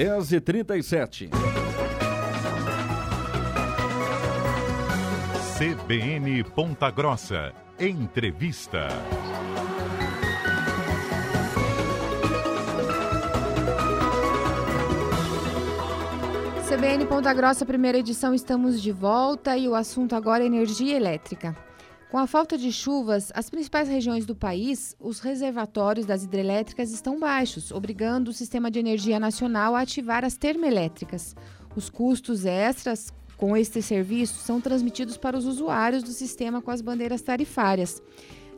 10h37. CBN Ponta Grossa. Entrevista. CBN Ponta Grossa, primeira edição, estamos de volta e o assunto agora é energia elétrica. Com a falta de chuvas, as principais regiões do país, os reservatórios das hidrelétricas estão baixos, obrigando o Sistema de Energia Nacional a ativar as termoelétricas. Os custos extras com este serviço são transmitidos para os usuários do sistema com as bandeiras tarifárias.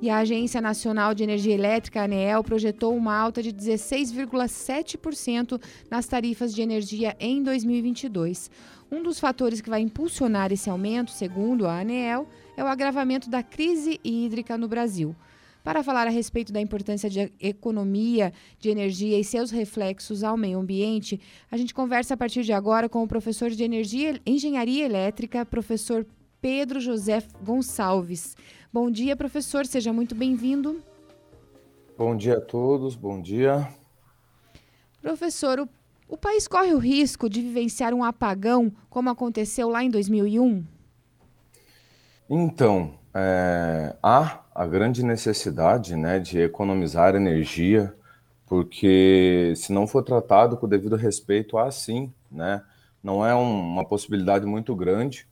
E a Agência Nacional de Energia Elétrica, ANEEL, projetou uma alta de 16,7% nas tarifas de energia em 2022. Um dos fatores que vai impulsionar esse aumento, segundo a ANEEL, é o agravamento da crise hídrica no Brasil. Para falar a respeito da importância de economia de energia e seus reflexos ao meio ambiente, a gente conversa a partir de agora com o professor de Energia, Engenharia Elétrica, professor Pedro José Gonçalves. Bom dia, professor, seja muito bem-vindo. Bom dia a todos, bom dia. Professor, o, o país corre o risco de vivenciar um apagão como aconteceu lá em 2001? Então, é, há a grande necessidade né, de economizar energia, porque se não for tratado com o devido respeito, há sim, né? Não é um, uma possibilidade muito grande,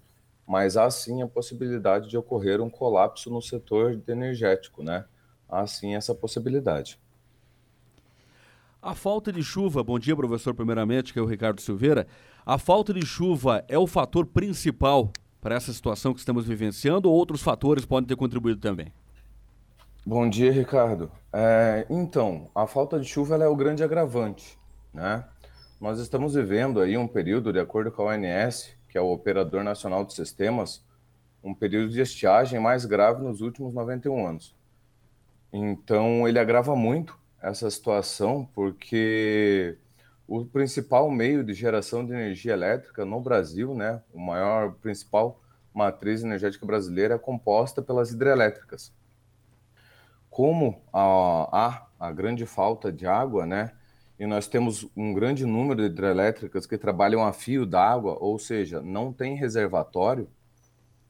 mas há sim a possibilidade de ocorrer um colapso no setor energético, né? Há sim essa possibilidade. A falta de chuva, bom dia, professor, primeiramente, que é o Ricardo Silveira. A falta de chuva é o fator principal para essa situação que estamos vivenciando ou outros fatores podem ter contribuído também? Bom dia, Ricardo. É, então, a falta de chuva é o grande agravante, né? Nós estamos vivendo aí um período, de acordo com a ONS, que é o Operador Nacional de Sistemas, um período de estiagem mais grave nos últimos 91 anos. Então, ele agrava muito essa situação, porque o principal meio de geração de energia elétrica no Brasil, né, o maior principal matriz energética brasileira é composta pelas hidrelétricas. Como há a, a grande falta de água, né, e nós temos um grande número de hidrelétricas que trabalham a fio d'água, ou seja, não tem reservatório,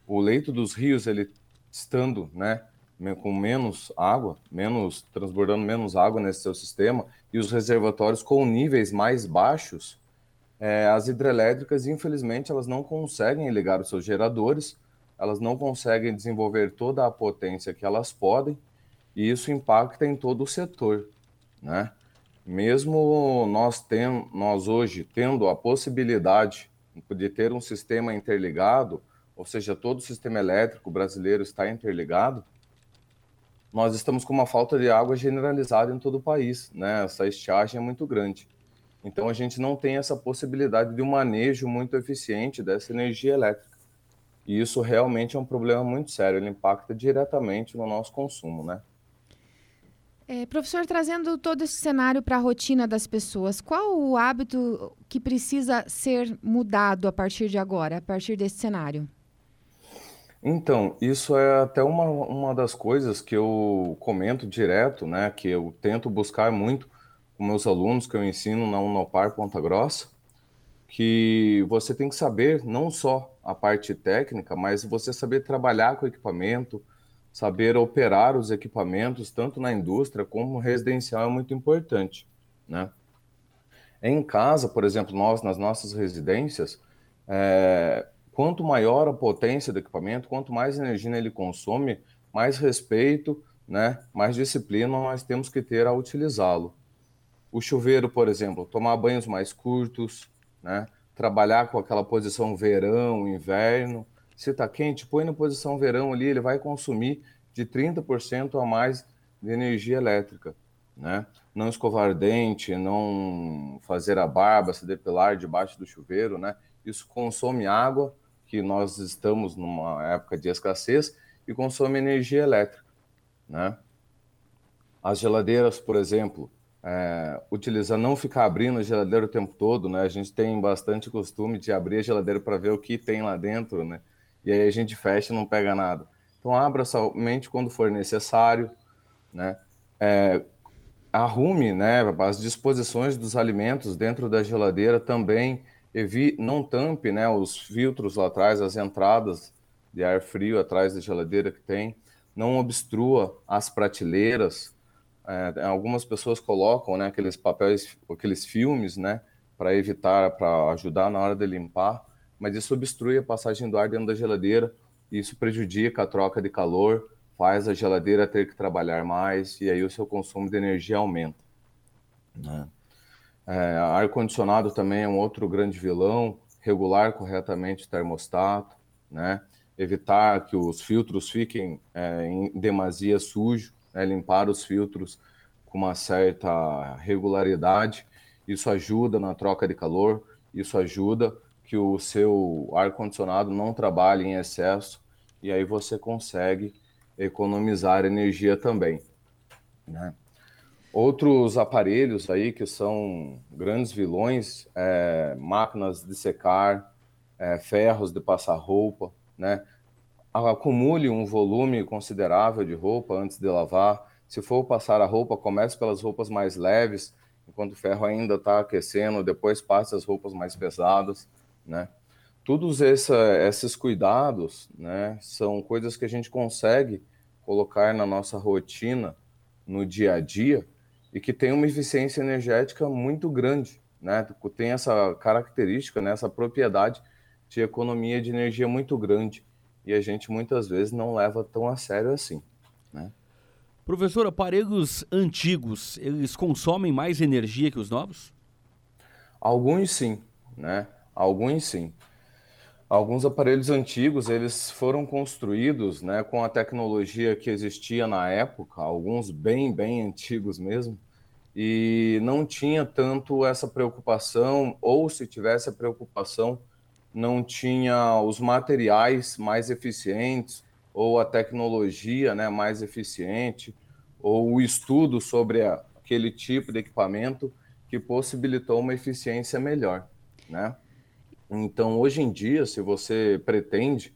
o leito dos rios, ele estando, né, com menos água, menos transbordando menos água nesse seu sistema, e os reservatórios com níveis mais baixos, é, as hidrelétricas, infelizmente, elas não conseguem ligar os seus geradores, elas não conseguem desenvolver toda a potência que elas podem, e isso impacta em todo o setor, né? Mesmo nós, tem, nós hoje tendo a possibilidade de ter um sistema interligado, ou seja, todo o sistema elétrico brasileiro está interligado, nós estamos com uma falta de água generalizada em todo o país, né? Essa estiagem é muito grande. Então a gente não tem essa possibilidade de um manejo muito eficiente dessa energia elétrica. E isso realmente é um problema muito sério, ele impacta diretamente no nosso consumo, né? É, professor, trazendo todo esse cenário para a rotina das pessoas, qual o hábito que precisa ser mudado a partir de agora, a partir desse cenário? Então, isso é até uma, uma das coisas que eu comento direto, né? Que eu tento buscar muito com meus alunos que eu ensino na Unopar Ponta Grossa, que você tem que saber não só a parte técnica, mas você saber trabalhar com o equipamento, saber operar os equipamentos, tanto na indústria como residencial, é muito importante, né? Em casa, por exemplo, nós, nas nossas residências, é, quanto maior a potência do equipamento, quanto mais energia ele consome, mais respeito, né, mais disciplina nós temos que ter a utilizá-lo. O chuveiro, por exemplo, tomar banhos mais curtos, né, trabalhar com aquela posição verão, inverno. Se está quente, põe na posição verão ali, ele vai consumir de 30% a mais de energia elétrica. Né? Não escovar dente, não fazer a barba, se depilar debaixo do chuveiro, né? Isso consome água, que nós estamos numa época de escassez e consome energia elétrica, né? As geladeiras, por exemplo, é, não ficar abrindo a geladeira o tempo todo, né? A gente tem bastante costume de abrir a geladeira para ver o que tem lá dentro, né? E aí a gente fecha e não pega nada. Então abra somente quando for necessário, né? É, arrume né, as disposições dos alimentos dentro da geladeira também, evi não tampe né, os filtros lá atrás, as entradas de ar frio atrás da geladeira que tem, não obstrua as prateleiras. É, algumas pessoas colocam né, aqueles papéis, aqueles filmes, né, para evitar, para ajudar na hora de limpar, mas isso obstrui a passagem do ar dentro da geladeira, e isso prejudica a troca de calor, faz a geladeira ter que trabalhar mais e aí o seu consumo de energia aumenta. Né? É, Ar-condicionado também é um outro grande vilão, regular corretamente o termostato, né? evitar que os filtros fiquem é, em demasia sujos, né? limpar os filtros com uma certa regularidade, isso ajuda na troca de calor, isso ajuda que o seu ar-condicionado não trabalhe em excesso e aí você consegue economizar energia também. Né? Outros aparelhos aí que são grandes vilões, é, máquinas de secar, é, ferros de passar roupa, né? Acumule um volume considerável de roupa antes de lavar. Se for passar a roupa, comece pelas roupas mais leves, enquanto o ferro ainda está aquecendo, depois passe as roupas mais pesadas, né? Todos essa, esses cuidados, né, são coisas que a gente consegue colocar na nossa rotina, no dia a dia, e que tem uma eficiência energética muito grande, né? Tem essa característica, né? essa propriedade de economia de energia muito grande e a gente muitas vezes não leva tão a sério assim, né? Professor, aparelhos antigos, eles consomem mais energia que os novos? Alguns sim, né? Alguns sim. Alguns aparelhos antigos, eles foram construídos né, com a tecnologia que existia na época, alguns bem, bem antigos mesmo, e não tinha tanto essa preocupação, ou se tivesse a preocupação, não tinha os materiais mais eficientes, ou a tecnologia né, mais eficiente, ou o estudo sobre aquele tipo de equipamento que possibilitou uma eficiência melhor, né? Então, hoje em dia, se você pretende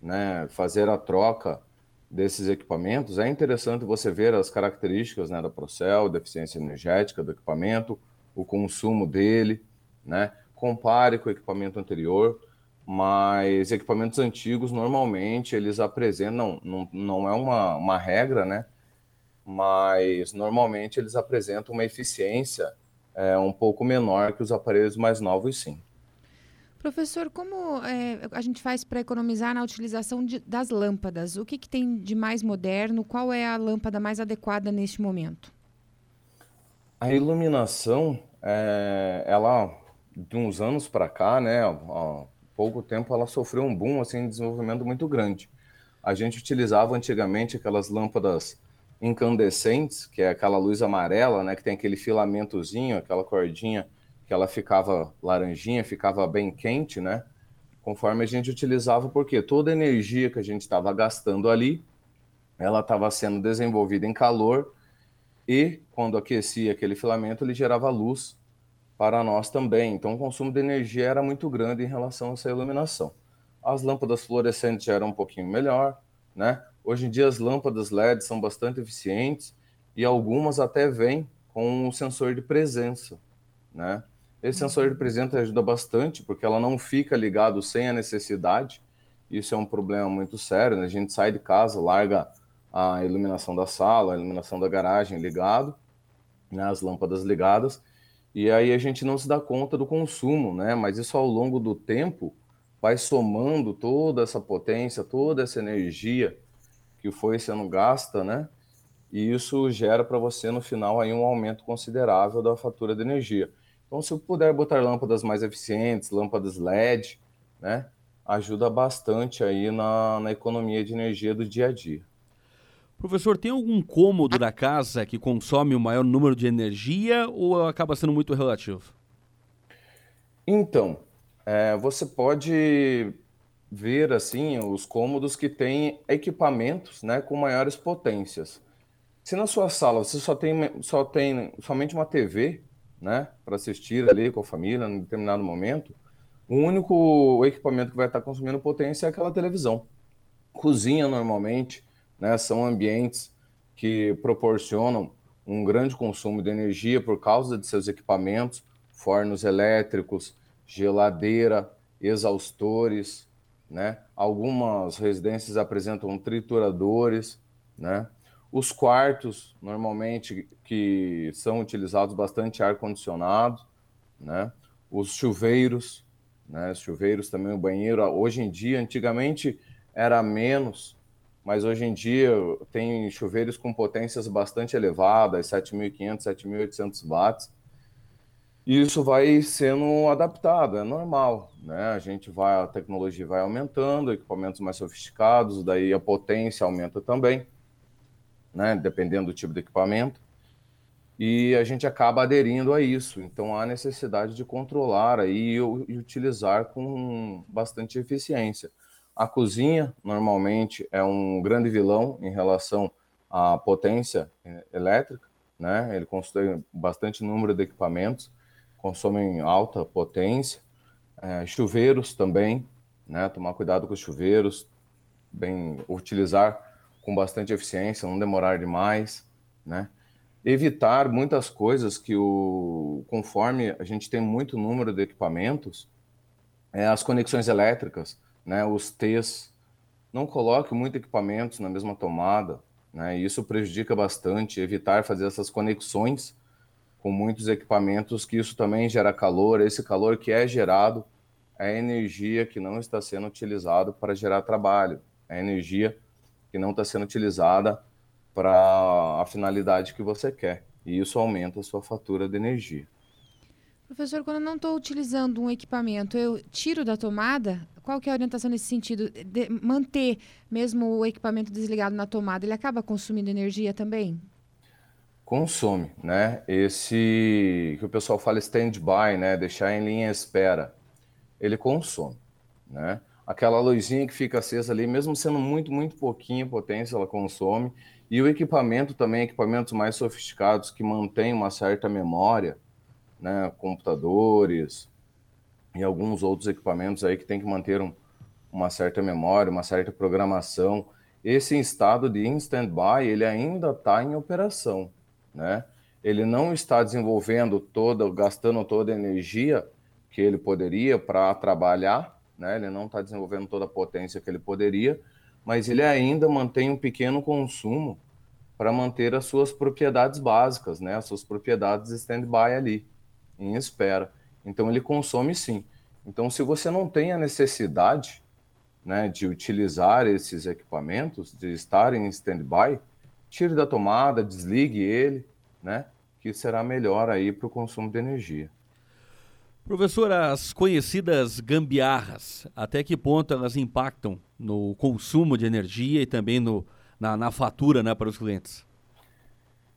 né, fazer a troca desses equipamentos, é interessante você ver as características né, da Procel, da eficiência energética do equipamento, o consumo dele, né? compare com o equipamento anterior, mas equipamentos antigos, normalmente, eles apresentam, não, não, é uma, uma regra, né? mas normalmente eles apresentam uma eficiência é, um pouco menor que os aparelhos mais novos, sim. Professor, como é, a gente faz para economizar na utilização de, das lâmpadas? O que, que tem de mais moderno? Qual é a lâmpada mais adequada neste momento? A iluminação, é, ela de uns anos para cá, né, há pouco tempo, ela sofreu um boom, assim, de desenvolvimento muito grande. A gente utilizava antigamente aquelas lâmpadas incandescentes, que é aquela luz amarela, né, que tem aquele filamentozinho, aquela cordinha que ela ficava laranjinha, ficava bem quente, né? Conforme a gente utilizava, porque toda a energia que a gente estava gastando ali, ela estava sendo desenvolvida em calor e quando aquecia aquele filamento, ele gerava luz para nós também. Então, o consumo de energia era muito grande em relação a essa iluminação. As lâmpadas fluorescentes eram um pouquinho melhor, né? Hoje em dia, as lâmpadas LED são bastante eficientes e algumas até vêm com um sensor de presença, né? Esse sensor de presença ajuda bastante, porque ela não fica ligado sem a necessidade. Isso é um problema muito sério, né? A gente sai de casa, larga a iluminação da sala, a iluminação da garagem ligado, né? as lâmpadas ligadas, e aí a gente não se dá conta do consumo, né? Mas isso ao longo do tempo vai somando toda essa potência, toda essa energia que foi sendo gasta, né? E isso gera para você no final aí um aumento considerável da fatura de energia. Então, se eu puder botar lâmpadas mais eficientes, lâmpadas LED, né, ajuda bastante aí na, na economia de energia do dia a dia. Professor, tem algum cômodo da casa que consome o maior número de energia ou acaba sendo muito relativo? Então, é, você pode ver assim os cômodos que têm equipamentos né, com maiores potências. Se na sua sala você só tem, só tem somente uma TV, né, para assistir ali com a família em determinado momento, o único equipamento que vai estar consumindo potência é aquela televisão. Cozinha normalmente, né, são ambientes que proporcionam um grande consumo de energia por causa de seus equipamentos, fornos elétricos, geladeira, exaustores, né? Algumas residências apresentam trituradores, né? Os quartos, normalmente, que são utilizados bastante ar-condicionado, né? Os chuveiros, né? Os chuveiros também, o banheiro. Hoje em dia, antigamente era menos, mas hoje em dia tem chuveiros com potências bastante elevadas, 7.500, 7.800 watts, e isso vai sendo adaptado, é normal, né? A gente vai, a tecnologia vai aumentando, equipamentos mais sofisticados, daí a potência aumenta também, né? Dependendo do tipo de equipamento. E a gente acaba aderindo a isso. Então há necessidade de controlar aí e utilizar com bastante eficiência. A cozinha, normalmente, é um grande vilão em relação à potência eh, elétrica, né? Ele constrói bastante número de equipamentos, consomem alta potência. É, chuveiros também, né? Tomar cuidado com os chuveiros, bem utilizar com bastante eficiência, não demorar demais, né? Evitar muitas coisas que o conforme a gente tem muito número de equipamentos, é, as conexões elétricas né, os T's. Não coloque muito equipamentos na mesma tomada, né, isso prejudica bastante. Evitar fazer essas conexões com muitos equipamentos, que isso também gera calor. Esse calor que é gerado é energia que não está sendo utilizada para gerar trabalho, é energia que não está sendo utilizada para a finalidade que você quer. E isso aumenta a sua fatura de energia. Professor, quando eu não estou utilizando um equipamento, eu tiro da tomada? Qual que é a orientação nesse sentido? De manter mesmo o equipamento desligado na tomada, ele acaba consumindo energia também? Consome, né? Esse que o pessoal fala stand-by, né? Deixar em linha espera. Ele consome, né? Aquela luzinha que fica acesa ali, mesmo sendo muito, muito pouquinha potência, ela consome. E o equipamento também, equipamentos mais sofisticados que mantêm uma certa memória, né, computadores e alguns outros equipamentos aí que tem que manter um, uma certa memória, uma certa programação. Esse estado de in standby, ele ainda está em operação, né? Ele não está desenvolvendo toda, gastando toda a energia que ele poderia para trabalhar, né? Ele não está desenvolvendo toda a potência que ele poderia, mas ele ainda mantém um pequeno consumo para manter as suas propriedades básicas, né? As suas propriedades stand-by ali em espera. Então ele consome sim. Então se você não tem a necessidade né, de utilizar esses equipamentos, de estar em stand-by, tire da tomada, desligue ele, né, que será melhor aí para o consumo de energia. Professor, as conhecidas gambiarras, até que ponto elas impactam no consumo de energia e também no, na, na fatura né, para os clientes?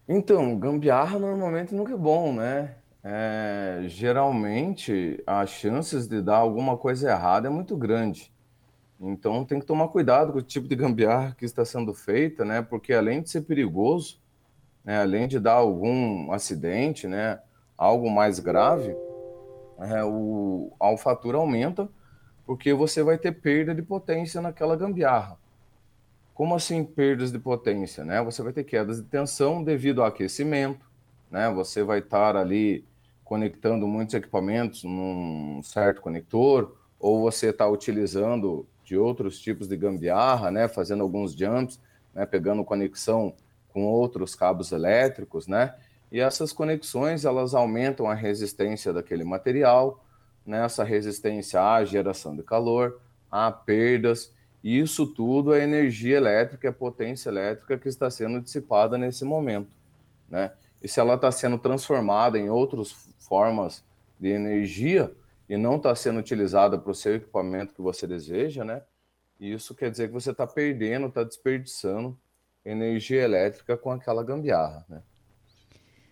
Então, gambiarra normalmente nunca é bom, né? é, geralmente as chances de dar alguma coisa errada é muito grande. Então tem que tomar cuidado com o tipo de gambiarra que está sendo feita, né? Porque além de ser perigoso, né? além de dar algum acidente, né? Algo mais grave, é, o, a alfatura aumenta porque você vai ter perda de potência naquela gambiarra. Como assim perdas de potência, né? Você vai ter quedas de tensão devido ao aquecimento, né? Você vai estar ali conectando muitos equipamentos num certo conector, ou você está utilizando de outros tipos de gambiarra, né, fazendo alguns jumps, né, pegando conexão com outros cabos elétricos, né, e essas conexões elas aumentam a resistência daquele material, né, essa resistência à geração de calor, a perdas, e isso tudo é energia elétrica, é potência elétrica que está sendo dissipada nesse momento, né? E se ela está sendo transformada em outros formas de energia e não está sendo utilizada para o seu equipamento que você deseja, né? Isso quer dizer que você está perdendo, está desperdiçando energia elétrica com aquela gambiarra, né?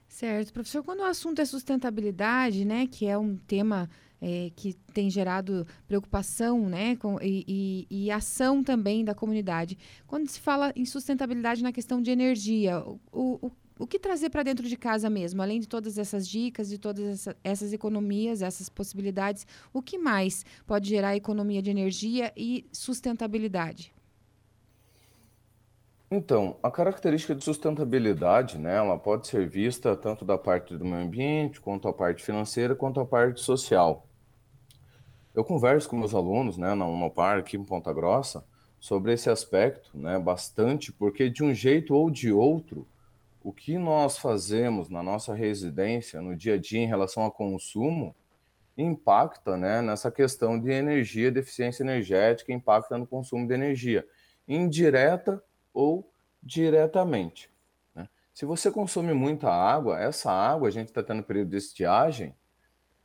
Certo. Professor, quando o assunto é sustentabilidade, né, que é um tema é, que tem gerado preocupação né, com, e, e, e, ação também da comunidade, quando se fala em sustentabilidade na questão de energia, o, o, o que trazer para dentro de casa mesmo, além de todas essas dicas, de todas essa, essas economias, essas possibilidades, o que mais pode gerar economia de energia e sustentabilidade? Então, a característica de sustentabilidade, né, ela pode ser vista tanto da parte do meio ambiente, quanto a parte financeira, quanto a parte social. Eu converso com meus alunos, né, na Unopar aqui em Ponta Grossa, sobre esse aspecto, né, bastante, porque de um jeito ou de outro, o que nós fazemos na nossa residência, no dia a dia, em relação ao consumo, impacta, né, nessa questão de energia, de eficiência energética, impacta no consumo de energia, indireta ou diretamente. Né? Se você consome muita água, essa água, a gente está tendo período de estiagem,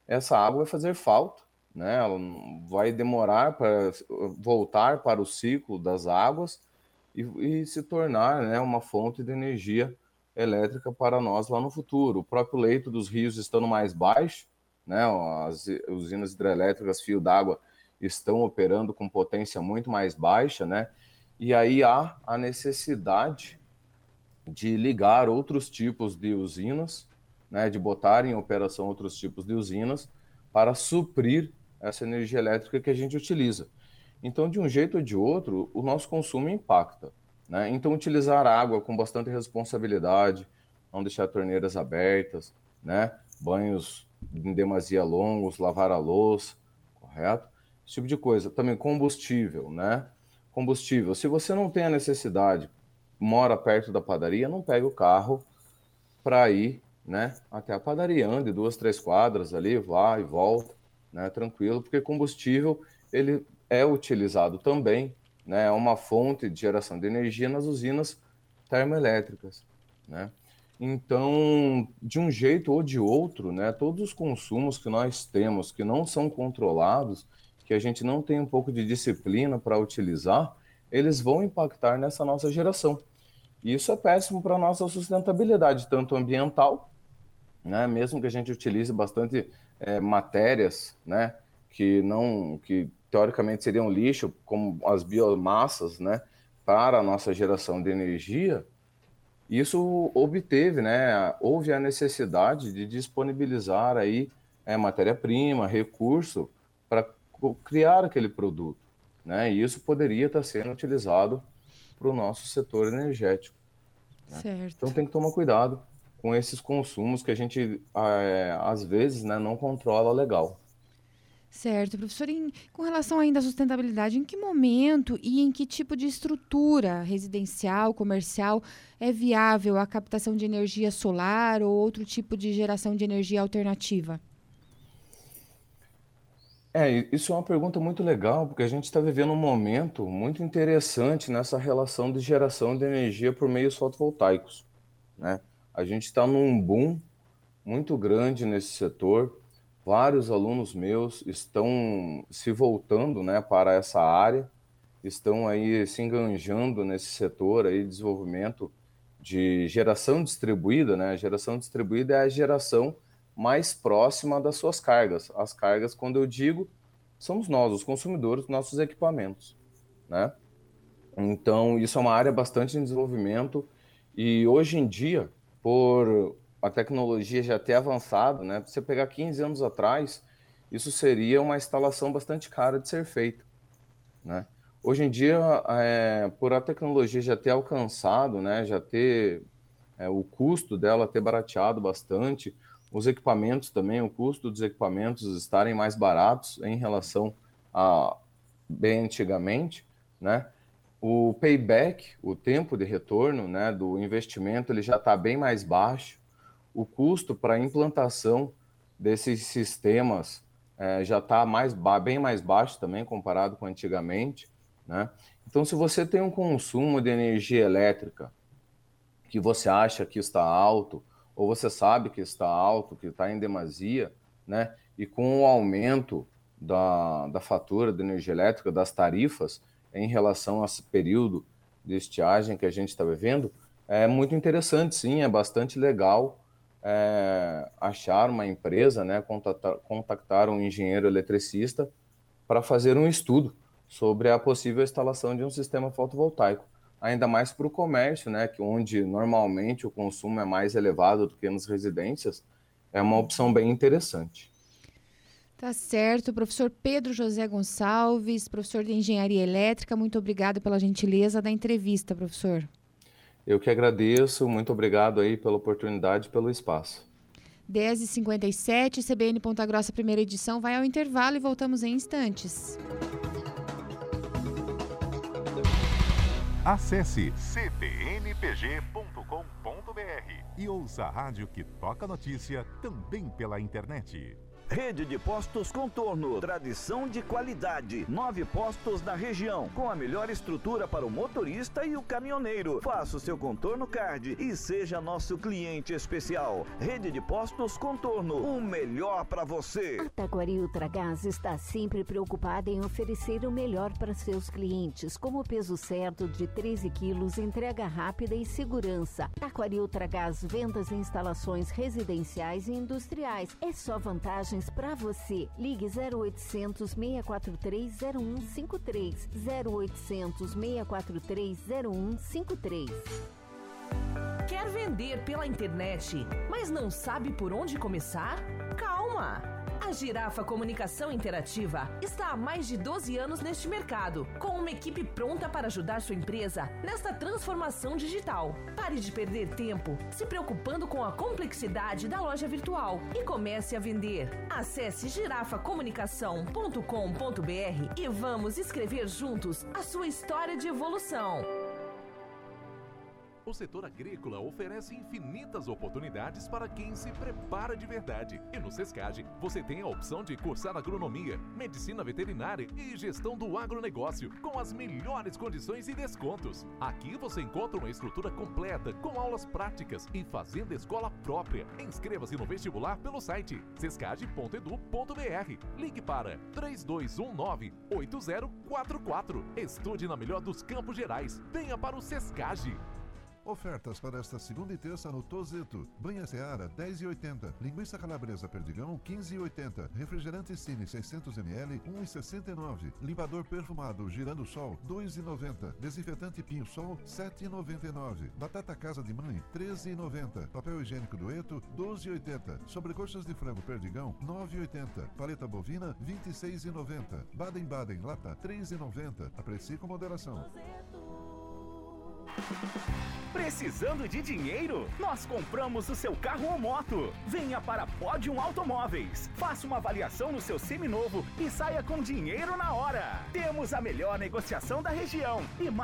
essa água vai fazer falta, né? ela vai demorar para voltar para o ciclo das águas e, e se tornar né, uma fonte de energia elétrica para nós lá no futuro. O próprio leito dos rios estando mais baixo, né? as usinas hidrelétricas, fio d'água, estão operando com potência muito mais baixa, né? E aí há a necessidade de ligar outros tipos de usinas, né, de botar em operação outros tipos de usinas para suprir essa energia elétrica que a gente utiliza. Então, de um jeito ou de outro, o nosso consumo impacta. Né? Então, utilizar água com bastante responsabilidade, não deixar torneiras abertas, né? banhos em demasia longos, lavar a louça, correto? Esse tipo de coisa. Também combustível, né? Combustível. Se você não tem a necessidade, mora perto da padaria, não pega o carro para ir né, até a padaria. Ande duas, três quadras ali, vá e volta, né, tranquilo, porque combustível ele é utilizado também, né, é uma fonte de geração de energia nas usinas termoelétricas. Né? Então, de um jeito ou de outro, né, todos os consumos que nós temos que não são controlados, que a gente não tem um pouco de disciplina para utilizar, eles vão impactar nessa nossa geração. E isso é péssimo para a nossa sustentabilidade, tanto ambiental, né, mesmo que a gente utilize bastante é, matérias né, que não que teoricamente seriam lixo, como as biomassas, né, para a nossa geração de energia, isso obteve, né, houve a necessidade de disponibilizar aí é, matéria-prima, recurso para criar aquele produto. Né? E isso poderia estar sendo utilizado para o nosso setor energético. Né? Então tem que tomar cuidado com esses consumos que a gente, é, às vezes, né, não controla legal. Certo, professor. Em, com relação ainda à sustentabilidade, em que momento e em que tipo de estrutura residencial, comercial é viável a captação de energia solar ou outro tipo de geração de energia alternativa? É, isso é uma pergunta muito legal, porque a gente está vivendo um momento muito interessante nessa relação de geração de energia por meios fotovoltaicos. Né? A gente está num boom muito grande nesse setor. Vários alunos meus estão se voltando né, para essa área, estão aí se enganjando nesse setor aí de desenvolvimento de geração distribuída. Né? A geração distribuída é a geração mais próxima das suas cargas. As cargas, quando eu digo, somos nós, os consumidores, nossos equipamentos, né? Então, isso é uma área bastante em desenvolvimento e hoje em dia, por a tecnologia já ter avançado, né? você pegar 15 anos atrás, isso seria uma instalação bastante cara de ser feita, né? Hoje em dia, é, por a tecnologia já ter alcançado, né, já ter é, o custo dela ter barateado bastante, os equipamentos também, o custo dos equipamentos estarem mais baratos em relação a bem antigamente, né? O payback, o tempo de retorno, né, do investimento, ele já está bem mais baixo. O custo para implantação desses sistemas é, já está mais bem mais baixo também comparado com antigamente, né? Então, se você tem um consumo de energia elétrica que você acha que está alto, ou você sabe que está alto, que está em demasia, né? E com o aumento da, da fatura de energia elétrica, das tarifas, em relação a esse período de estiagem que a gente está vivendo, é muito interessante, sim, é bastante legal é, achar uma empresa, né, contactar, contactar um engenheiro eletricista para fazer um estudo sobre a possível instalação de um sistema fotovoltaico ainda mais para o comércio, né, que onde normalmente o consumo é mais elevado do que nas residências, é uma opção bem interessante. Tá certo, professor Pedro José Gonçalves, professor de Engenharia Elétrica, muito obrigado pela gentileza da entrevista, professor. Eu que agradeço, muito obrigado aí pela oportunidade e pelo espaço. 10h57, CBN Ponta Grossa, primeira edição, vai ao intervalo e voltamos em instantes. Acesse cbnpg.com.br e ouça a rádio que toca notícia também pela internet. Rede de Postos Contorno, tradição de qualidade. Nove postos na região, com a melhor estrutura para o motorista e o caminhoneiro. Faça o seu contorno card e seja nosso cliente especial. Rede de Postos Contorno, o melhor para você. A Taquari Ultragás está sempre preocupada em oferecer o melhor para seus clientes, como o peso certo de 13 quilos, entrega rápida e segurança. Taquari Ultragás, vendas e instalações residenciais e industriais. É só vantagens para você. Ligue 0800 643 0153. 0800 643 0153. Quer vender pela internet, mas não sabe por onde começar? Calma! A Girafa Comunicação Interativa está há mais de 12 anos neste mercado, com uma equipe pronta para ajudar sua empresa nesta transformação digital. Pare de perder tempo se preocupando com a complexidade da loja virtual e comece a vender. Acesse girafacomunicação.com.br e vamos escrever juntos a sua história de evolução. O setor agrícola oferece infinitas oportunidades para quem se prepara de verdade. E no Sescage, você tem a opção de cursar agronomia, medicina veterinária e gestão do agronegócio, com as melhores condições e descontos. Aqui você encontra uma estrutura completa, com aulas práticas e fazenda escola própria. Inscreva-se no vestibular pelo site sescage.edu.br. Ligue para 3219-8044. Estude na melhor dos Campos Gerais. Venha para o Sescage. Ofertas para esta segunda e terça no Tozeto. Banha Seara, 10,80. Linguiça calabresa perdigão, 15,80. Refrigerante Cine, 600ml, 1,69. Limpador perfumado Girando Sol, 2,90. Desinfetante Pinho Sol, 7,99. Batata Casa de Mãe, 13,90. Papel higiênico Dueto, 12,80. Sobrecoxas de frango perdigão, 9,80. Paleta bovina, 26,90. Baden-Baden lata, 3,90. Aprecie com moderação. Precisando de dinheiro? Nós compramos o seu carro ou moto. Venha para Podium Automóveis. Faça uma avaliação no seu seminovo e saia com dinheiro na hora. Temos a melhor negociação da região e mais